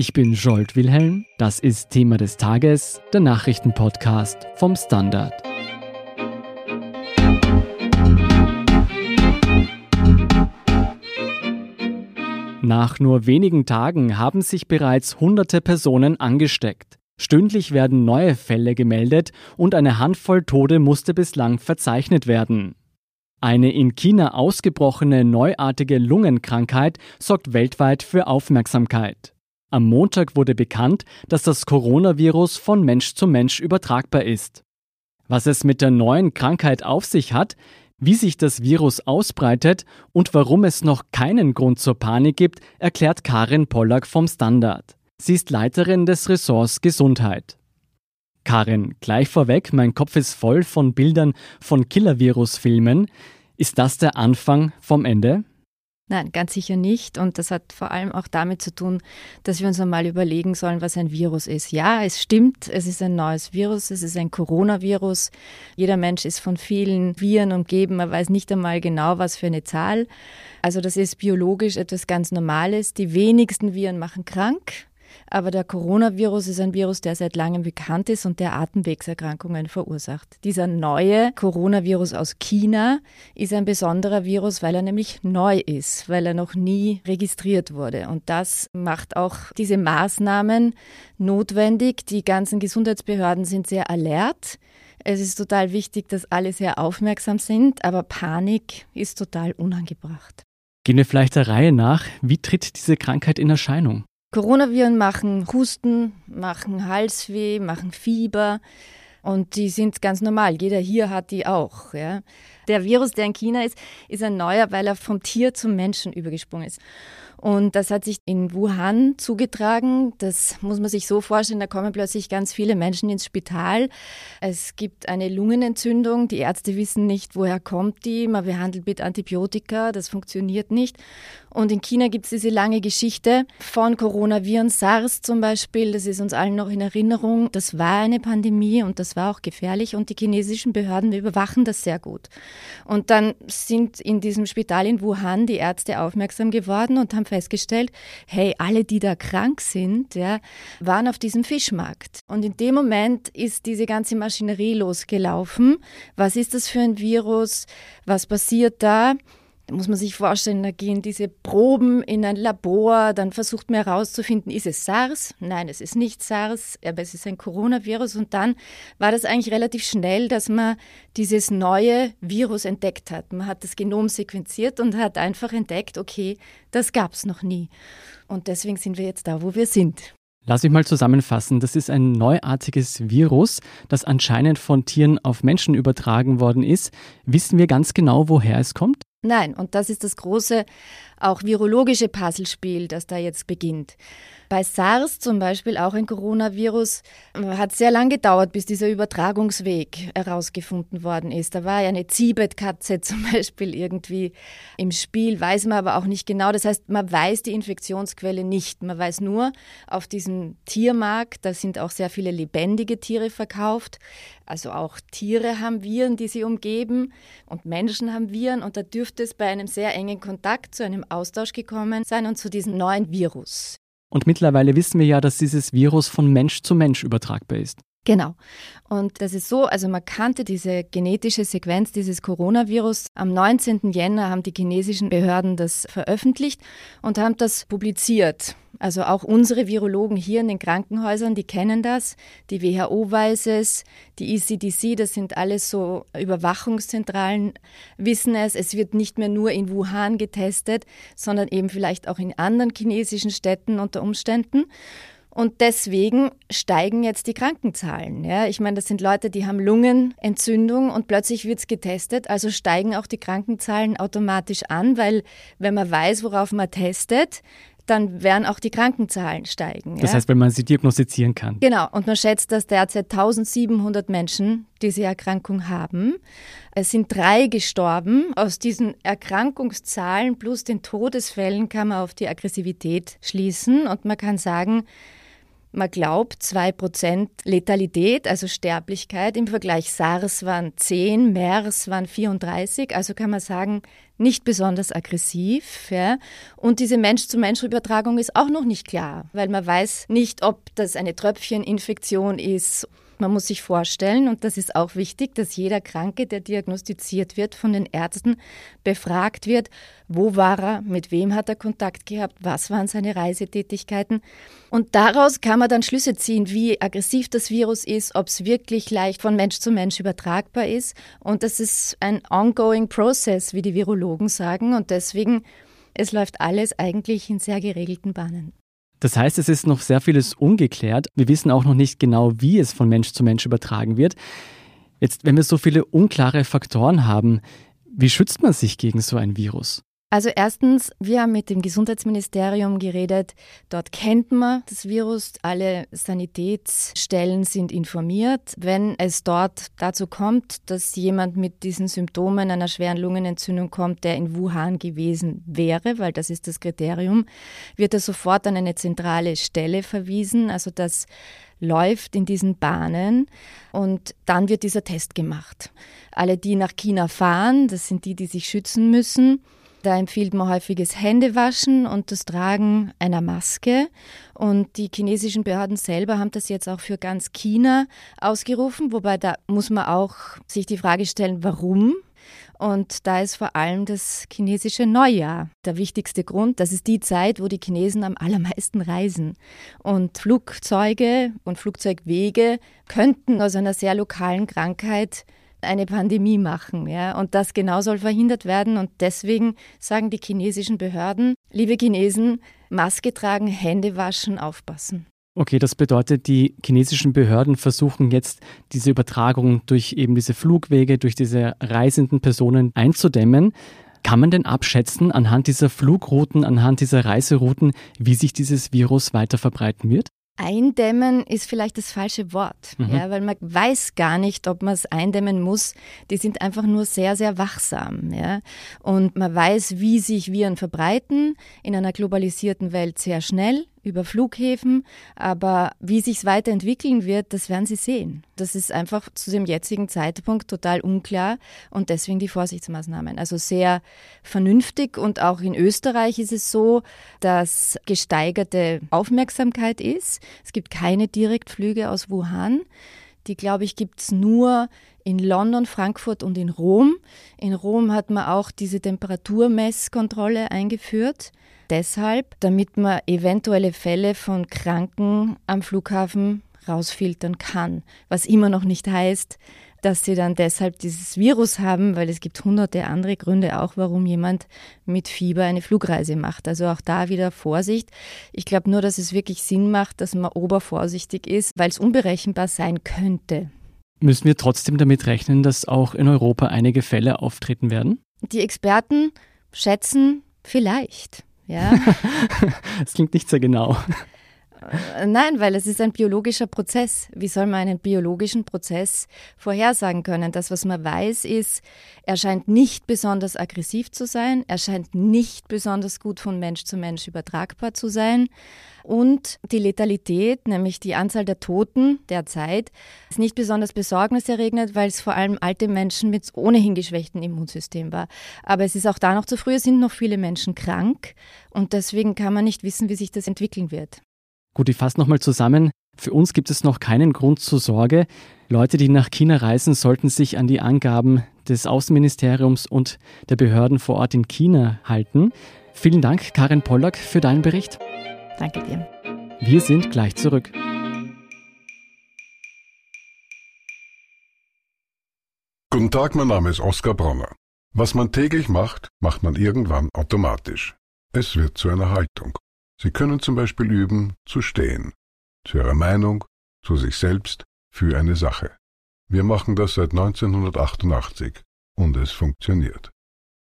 Ich bin Jolt Wilhelm, das ist Thema des Tages, der Nachrichtenpodcast vom Standard. Nach nur wenigen Tagen haben sich bereits hunderte Personen angesteckt. Stündlich werden neue Fälle gemeldet und eine Handvoll Tode musste bislang verzeichnet werden. Eine in China ausgebrochene neuartige Lungenkrankheit sorgt weltweit für Aufmerksamkeit. Am Montag wurde bekannt, dass das Coronavirus von Mensch zu Mensch übertragbar ist. Was es mit der neuen Krankheit auf sich hat, wie sich das Virus ausbreitet und warum es noch keinen Grund zur Panik gibt, erklärt Karin Pollack vom Standard. Sie ist Leiterin des Ressorts Gesundheit. Karin, gleich vorweg, mein Kopf ist voll von Bildern von Killer-Virus-Filmen. Ist das der Anfang vom Ende? Nein, ganz sicher nicht. Und das hat vor allem auch damit zu tun, dass wir uns einmal überlegen sollen, was ein Virus ist. Ja, es stimmt, es ist ein neues Virus, es ist ein Coronavirus. Jeder Mensch ist von vielen Viren umgeben, man weiß nicht einmal genau, was für eine Zahl. Also das ist biologisch etwas ganz Normales. Die wenigsten Viren machen krank. Aber der Coronavirus ist ein Virus, der seit langem bekannt ist und der Atemwegserkrankungen verursacht. Dieser neue Coronavirus aus China ist ein besonderer Virus, weil er nämlich neu ist, weil er noch nie registriert wurde. Und das macht auch diese Maßnahmen notwendig. Die ganzen Gesundheitsbehörden sind sehr alert. Es ist total wichtig, dass alle sehr aufmerksam sind, aber Panik ist total unangebracht. Gehen wir vielleicht der Reihe nach. Wie tritt diese Krankheit in Erscheinung? Coronaviren machen Husten, machen Halsweh, machen Fieber und die sind ganz normal. Jeder hier hat die auch. Ja. Der Virus, der in China ist, ist ein neuer, weil er vom Tier zum Menschen übergesprungen ist. Und das hat sich in Wuhan zugetragen. Das muss man sich so vorstellen, da kommen plötzlich ganz viele Menschen ins Spital. Es gibt eine Lungenentzündung. Die Ärzte wissen nicht, woher kommt die. Man behandelt mit Antibiotika. Das funktioniert nicht. Und in China gibt es diese lange Geschichte von Coronaviren, SARS zum Beispiel. Das ist uns allen noch in Erinnerung. Das war eine Pandemie und das war auch gefährlich. Und die chinesischen Behörden überwachen das sehr gut. Und dann sind in diesem Spital in Wuhan die Ärzte aufmerksam geworden und haben festgestellt, hey, alle, die da krank sind, ja, waren auf diesem Fischmarkt. Und in dem Moment ist diese ganze Maschinerie losgelaufen. Was ist das für ein Virus? Was passiert da? Da muss man sich vorstellen, da gehen diese Proben in ein Labor, dann versucht man herauszufinden, ist es SARS? Nein, es ist nicht SARS, aber es ist ein Coronavirus. Und dann war das eigentlich relativ schnell, dass man dieses neue Virus entdeckt hat. Man hat das Genom sequenziert und hat einfach entdeckt, okay, das gab es noch nie. Und deswegen sind wir jetzt da, wo wir sind. Lass mich mal zusammenfassen. Das ist ein neuartiges Virus, das anscheinend von Tieren auf Menschen übertragen worden ist. Wissen wir ganz genau, woher es kommt? Nein, und das ist das große, auch virologische Puzzlespiel, das da jetzt beginnt. Bei SARS zum Beispiel, auch ein Coronavirus, hat sehr lang gedauert, bis dieser Übertragungsweg herausgefunden worden ist. Da war ja eine Ziebetkatze zum Beispiel irgendwie im Spiel, weiß man aber auch nicht genau. Das heißt, man weiß die Infektionsquelle nicht. Man weiß nur, auf diesem Tiermarkt, da sind auch sehr viele lebendige Tiere verkauft. Also auch Tiere haben Viren, die sie umgeben und Menschen haben Viren und da dürfte es bei einem sehr engen Kontakt zu einem Austausch gekommen sein und zu diesem neuen Virus. Und mittlerweile wissen wir ja, dass dieses Virus von Mensch zu Mensch übertragbar ist. Genau. Und das ist so, also man kannte diese genetische Sequenz dieses Coronavirus. Am 19. Jänner haben die chinesischen Behörden das veröffentlicht und haben das publiziert. Also auch unsere Virologen hier in den Krankenhäusern, die kennen das. Die WHO weiß es, die ECDC, das sind alles so Überwachungszentralen, wissen es. Es wird nicht mehr nur in Wuhan getestet, sondern eben vielleicht auch in anderen chinesischen Städten unter Umständen. Und deswegen steigen jetzt die Krankenzahlen. Ja, ich meine, das sind Leute, die haben Lungenentzündung und plötzlich wird es getestet. Also steigen auch die Krankenzahlen automatisch an, weil wenn man weiß, worauf man testet, dann werden auch die Krankenzahlen steigen. Das ja? heißt, wenn man sie diagnostizieren kann. Genau, und man schätzt, dass derzeit 1700 Menschen diese Erkrankung haben. Es sind drei gestorben. Aus diesen Erkrankungszahlen plus den Todesfällen kann man auf die Aggressivität schließen und man kann sagen, Man glaubt 2% Letalität, also Sterblichkeit. Im Vergleich SARS waren 10, MERS waren 34. Also kann man sagen, nicht besonders aggressiv. Ja. Und diese Mensch-zu-Mensch-Übertragung ist auch noch nicht klar, weil man weiß nicht, ob das eine Tröpfcheninfektion ist man muss sich vorstellen, und das ist auch wichtig, dass jeder Kranke, der diagnostiziert wird, von den Ärzten befragt wird, wo war er, mit wem hat er Kontakt gehabt, was waren seine Reisetätigkeiten. Und daraus kann man dann Schlüsse ziehen, wie aggressiv das Virus ist, ob es wirklich leicht von Mensch zu Mensch übertragbar ist. Und das ist ein ongoing process, wie die Virologen sagen. Und deswegen, es läuft alles eigentlich in sehr geregelten Bahnen. Das heißt, es ist noch sehr vieles ungeklärt. Wir wissen auch noch nicht genau, wie es von Mensch zu Mensch übertragen wird. Jetzt, wenn wir so viele unklare Faktoren haben, wie schützt man sich gegen so ein Virus? Also erstens, wir haben mit dem Gesundheitsministerium geredet. Dort kennt man das Virus. Alle Sanitätsstellen sind informiert. Wenn es dort dazu kommt, dass jemand mit diesen Symptomen einer schweren Lungenentzündung kommt, der in Wuhan gewesen wäre, weil das ist das Kriterium, wird er sofort an eine zentrale Stelle verwiesen. Also das läuft in diesen Bahnen und dann wird dieser Test gemacht. Alle, die nach China fahren, das sind die, die sich schützen müssen, da empfiehlt man häufiges Händewaschen und das Tragen einer Maske. Und die chinesischen Behörden selber haben das jetzt auch für ganz China ausgerufen, wobei da muss man auch sich die Frage stellen, warum? Und da ist vor allem das chinesische Neujahr der wichtigste Grund. Das ist die Zeit, wo die Chinesen am allermeisten reisen. Und Flugzeuge und Flugzeugwege könnten aus einer sehr lokalen Krankheit eine Pandemie machen. Ja? Und das genau soll verhindert werden. Und deswegen sagen die chinesischen Behörden, liebe Chinesen, Maske tragen, Hände waschen, aufpassen. Okay, das bedeutet, die chinesischen Behörden versuchen jetzt diese Übertragung durch eben diese Flugwege, durch diese reisenden Personen einzudämmen. Kann man denn abschätzen anhand dieser Flugrouten, anhand dieser Reiserouten, wie sich dieses Virus weiter verbreiten wird? Eindämmen ist vielleicht das falsche Wort, mhm. ja, weil man weiß gar nicht, ob man es eindämmen muss. Die sind einfach nur sehr, sehr wachsam. Ja. Und man weiß, wie sich Viren verbreiten in einer globalisierten Welt sehr schnell über Flughäfen, aber wie sich es weiterentwickeln wird, das werden Sie sehen. Das ist einfach zu dem jetzigen Zeitpunkt total unklar und deswegen die Vorsichtsmaßnahmen. Also sehr vernünftig und auch in Österreich ist es so, dass gesteigerte Aufmerksamkeit ist. Es gibt keine Direktflüge aus Wuhan. Die, glaube ich, gibt es nur in London, Frankfurt und in Rom. In Rom hat man auch diese Temperaturmesskontrolle eingeführt. Deshalb, damit man eventuelle Fälle von Kranken am Flughafen rausfiltern kann. Was immer noch nicht heißt, dass sie dann deshalb dieses Virus haben, weil es gibt hunderte andere Gründe auch, warum jemand mit Fieber eine Flugreise macht. Also auch da wieder Vorsicht. Ich glaube nur, dass es wirklich Sinn macht, dass man obervorsichtig ist, weil es unberechenbar sein könnte. Müssen wir trotzdem damit rechnen, dass auch in Europa einige Fälle auftreten werden? Die Experten schätzen vielleicht. Ja. das klingt nicht sehr genau. Äh, nein, weil es ist ein biologischer Prozess. Wie soll man einen biologischen Prozess vorhersagen können? Das, was man weiß, ist, er scheint nicht besonders aggressiv zu sein, er scheint nicht besonders gut von Mensch zu Mensch übertragbar zu sein. Und die Letalität, nämlich die Anzahl der Toten derzeit, ist nicht besonders besorgniserregend, weil es vor allem alte Menschen mit ohnehin geschwächtem Immunsystem war. Aber es ist auch da noch zu früh, es sind noch viele Menschen krank und deswegen kann man nicht wissen, wie sich das entwickeln wird. Gut, ich fasse nochmal zusammen. Für uns gibt es noch keinen Grund zur Sorge. Leute, die nach China reisen, sollten sich an die Angaben des Außenministeriums und der Behörden vor Ort in China halten. Vielen Dank, Karin Pollack, für deinen Bericht. Danke dir. Wir sind gleich zurück. Guten Tag, mein Name ist Oskar Bronner. Was man täglich macht, macht man irgendwann automatisch. Es wird zu einer Haltung. Sie können zum Beispiel üben, zu stehen, zu Ihrer Meinung, zu sich selbst, für eine Sache. Wir machen das seit 1988 und es funktioniert.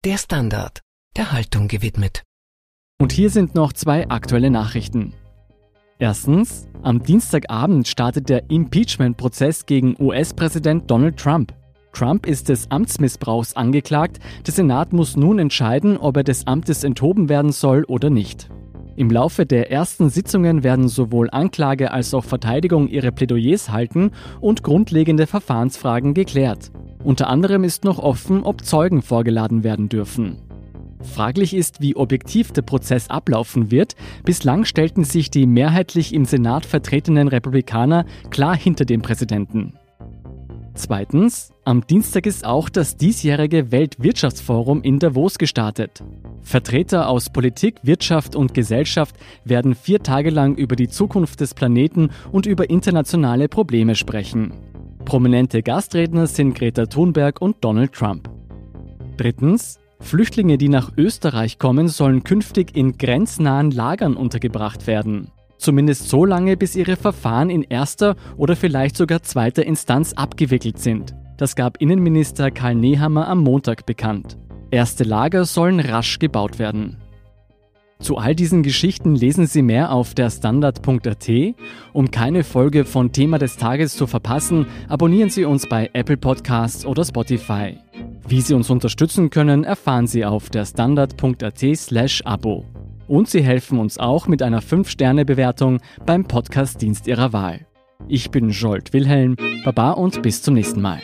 Der Standard, der Haltung gewidmet. Und hier sind noch zwei aktuelle Nachrichten. Erstens, am Dienstagabend startet der Impeachment-Prozess gegen US-Präsident Donald Trump. Trump ist des Amtsmissbrauchs angeklagt. Der Senat muss nun entscheiden, ob er des Amtes enthoben werden soll oder nicht. Im Laufe der ersten Sitzungen werden sowohl Anklage als auch Verteidigung ihre Plädoyers halten und grundlegende Verfahrensfragen geklärt. Unter anderem ist noch offen, ob Zeugen vorgeladen werden dürfen. Fraglich ist, wie objektiv der Prozess ablaufen wird. Bislang stellten sich die mehrheitlich im Senat vertretenen Republikaner klar hinter dem Präsidenten. Zweitens, am Dienstag ist auch das diesjährige Weltwirtschaftsforum in Davos gestartet. Vertreter aus Politik, Wirtschaft und Gesellschaft werden vier Tage lang über die Zukunft des Planeten und über internationale Probleme sprechen. Prominente Gastredner sind Greta Thunberg und Donald Trump. Drittens, Flüchtlinge, die nach Österreich kommen, sollen künftig in grenznahen Lagern untergebracht werden. Zumindest so lange, bis ihre Verfahren in erster oder vielleicht sogar zweiter Instanz abgewickelt sind. Das gab Innenminister Karl Nehammer am Montag bekannt. Erste Lager sollen rasch gebaut werden. Zu all diesen Geschichten lesen Sie mehr auf der Standard.at. Um keine Folge von Thema des Tages zu verpassen, abonnieren Sie uns bei Apple Podcasts oder Spotify. Wie Sie uns unterstützen können, erfahren Sie auf der Standard.at/slash Abo. Und Sie helfen uns auch mit einer 5-Sterne-Bewertung beim Podcast-Dienst Ihrer Wahl. Ich bin Jolt Wilhelm, Baba und bis zum nächsten Mal.